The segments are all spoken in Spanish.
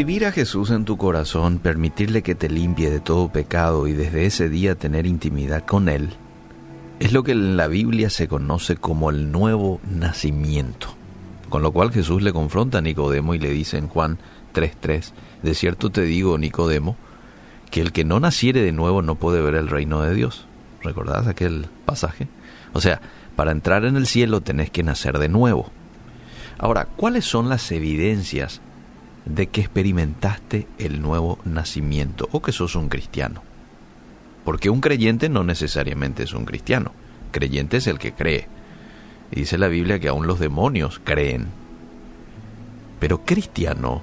Recibir a Jesús en tu corazón, permitirle que te limpie de todo pecado y desde ese día tener intimidad con Él, es lo que en la Biblia se conoce como el nuevo nacimiento. Con lo cual Jesús le confronta a Nicodemo y le dice en Juan 3.3, de cierto te digo, Nicodemo, que el que no naciere de nuevo no puede ver el reino de Dios. ¿Recordás aquel pasaje? O sea, para entrar en el cielo tenés que nacer de nuevo. Ahora, ¿cuáles son las evidencias de que experimentaste el nuevo nacimiento o que sos un cristiano? Porque un creyente no necesariamente es un cristiano. Creyente es el que cree. Y dice la Biblia que aún los demonios creen. Pero cristiano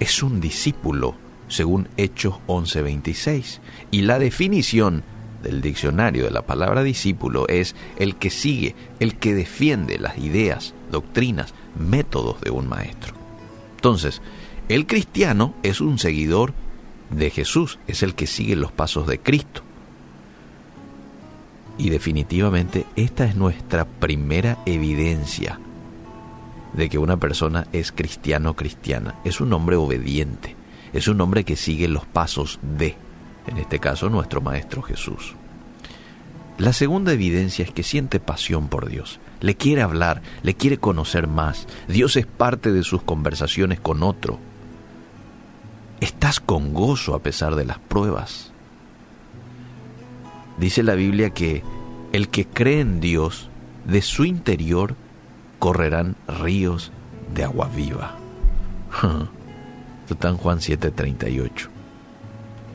es un discípulo, según Hechos 11:26. Y la definición del diccionario de la palabra discípulo es el que sigue, el que defiende las ideas, doctrinas, métodos de un maestro. Entonces, el cristiano es un seguidor de Jesús, es el que sigue los pasos de Cristo. Y definitivamente esta es nuestra primera evidencia de que una persona es cristiano cristiana. Es un hombre obediente, es un hombre que sigue los pasos de, en este caso, nuestro Maestro Jesús. La segunda evidencia es que siente pasión por Dios, le quiere hablar, le quiere conocer más. Dios es parte de sus conversaciones con otro. Estás con gozo a pesar de las pruebas. Dice la Biblia que el que cree en Dios, de su interior correrán ríos de agua viva. Esto está en Juan 7:38.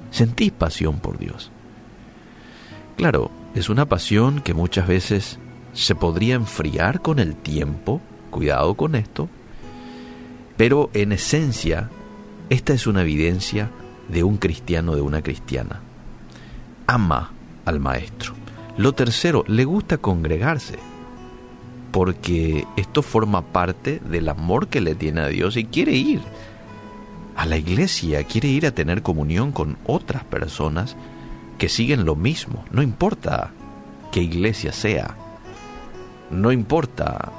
Sentís pasión por Dios. Claro, es una pasión que muchas veces se podría enfriar con el tiempo, cuidado con esto, pero en esencia, esta es una evidencia de un cristiano, de una cristiana. Ama al maestro. Lo tercero, le gusta congregarse, porque esto forma parte del amor que le tiene a Dios y quiere ir a la iglesia, quiere ir a tener comunión con otras personas que siguen lo mismo. No importa qué iglesia sea, no importa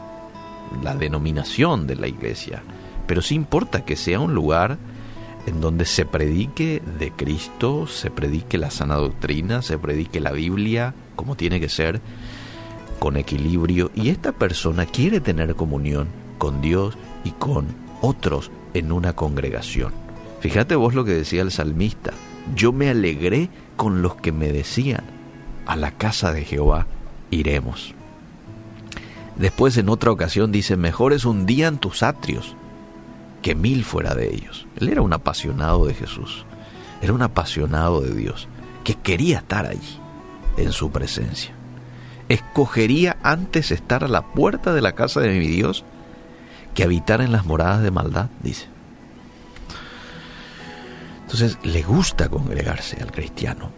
la denominación de la iglesia, pero sí importa que sea un lugar en donde se predique de Cristo, se predique la sana doctrina, se predique la Biblia como tiene que ser, con equilibrio, y esta persona quiere tener comunión con Dios y con otros en una congregación. Fíjate vos lo que decía el salmista, yo me alegré con los que me decían, a la casa de Jehová iremos. Después en otra ocasión dice, mejor es un día en tus atrios que mil fuera de ellos. Él era un apasionado de Jesús, era un apasionado de Dios, que quería estar allí, en su presencia. Escogería antes estar a la puerta de la casa de mi Dios que habitar en las moradas de maldad, dice. Entonces, le gusta congregarse al cristiano.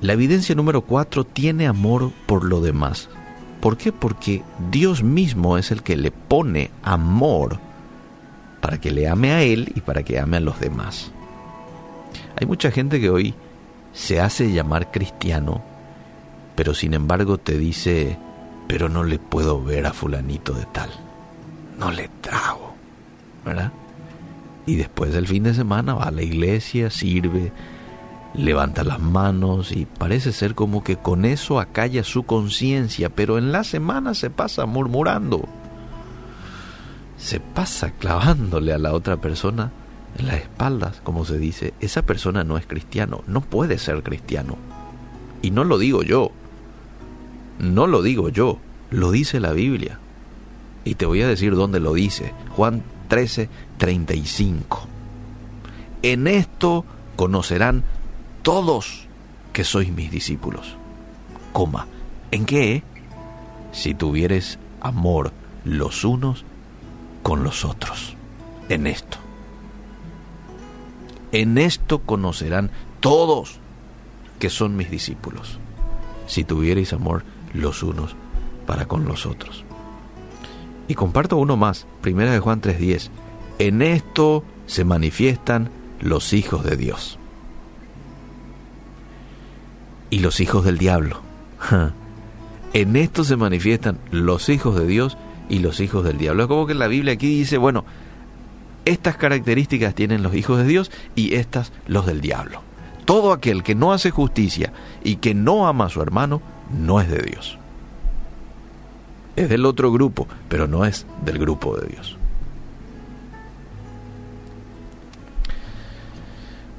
La evidencia número cuatro tiene amor por lo demás. ¿Por qué? Porque Dios mismo es el que le pone amor para que le ame a Él y para que ame a los demás. Hay mucha gente que hoy se hace llamar cristiano, pero sin embargo te dice, pero no le puedo ver a fulanito de tal. No le trago, ¿verdad? Y después del fin de semana va a la iglesia, sirve, levanta las manos y parece ser como que con eso acalla su conciencia, pero en la semana se pasa murmurando se pasa clavándole a la otra persona en las espaldas, como se dice, esa persona no es cristiano, no puede ser cristiano. Y no lo digo yo, no lo digo yo, lo dice la Biblia. Y te voy a decir dónde lo dice, Juan 13, 35. En esto conocerán todos que sois mis discípulos. Coma, ¿en qué? Si tuvieres amor los unos con los otros, en esto. En esto conocerán todos que son mis discípulos, si tuvierais amor los unos para con los otros. Y comparto uno más, primera de Juan 3:10. En esto se manifiestan los hijos de Dios. Y los hijos del diablo. En esto se manifiestan los hijos de Dios y los hijos del diablo. Es como que la Biblia aquí dice, bueno, estas características tienen los hijos de Dios y estas los del diablo. Todo aquel que no hace justicia y que no ama a su hermano no es de Dios. Es del otro grupo, pero no es del grupo de Dios.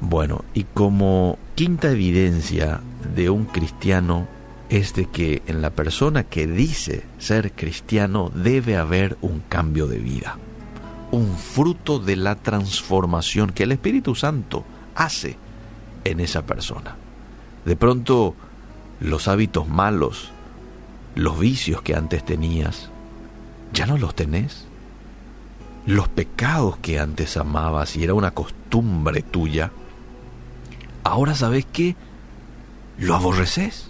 Bueno, y como quinta evidencia de un cristiano es de que en la persona que dice ser cristiano debe haber un cambio de vida, un fruto de la transformación que el Espíritu Santo hace en esa persona. De pronto los hábitos malos, los vicios que antes tenías, ya no los tenés. Los pecados que antes amabas y era una costumbre tuya, ahora sabes que lo aborreces.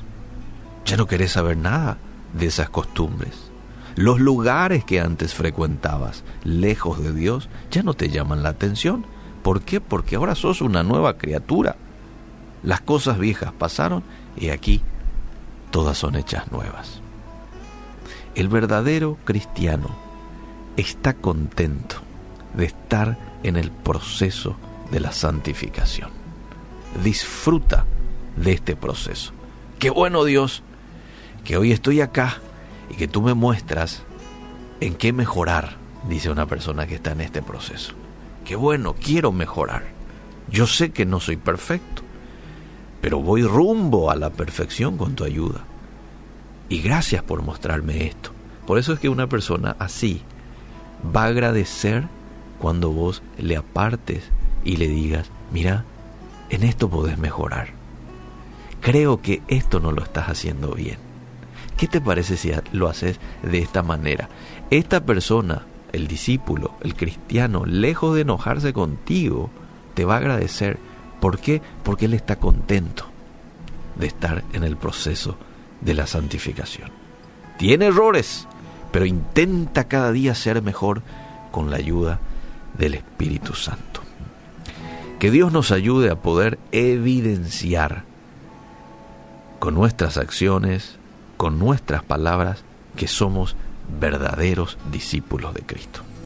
Ya no querés saber nada de esas costumbres. Los lugares que antes frecuentabas, lejos de Dios, ya no te llaman la atención. ¿Por qué? Porque ahora sos una nueva criatura. Las cosas viejas pasaron y aquí todas son hechas nuevas. El verdadero cristiano está contento de estar en el proceso de la santificación disfruta de este proceso. Qué bueno Dios, que hoy estoy acá y que tú me muestras en qué mejorar, dice una persona que está en este proceso. Qué bueno, quiero mejorar. Yo sé que no soy perfecto, pero voy rumbo a la perfección con tu ayuda. Y gracias por mostrarme esto. Por eso es que una persona así va a agradecer cuando vos le apartes y le digas, mira, en esto podés mejorar. Creo que esto no lo estás haciendo bien. ¿Qué te parece si lo haces de esta manera? Esta persona, el discípulo, el cristiano, lejos de enojarse contigo, te va a agradecer. ¿Por qué? Porque él está contento de estar en el proceso de la santificación. Tiene errores, pero intenta cada día ser mejor con la ayuda del Espíritu Santo. Que Dios nos ayude a poder evidenciar con nuestras acciones, con nuestras palabras, que somos verdaderos discípulos de Cristo.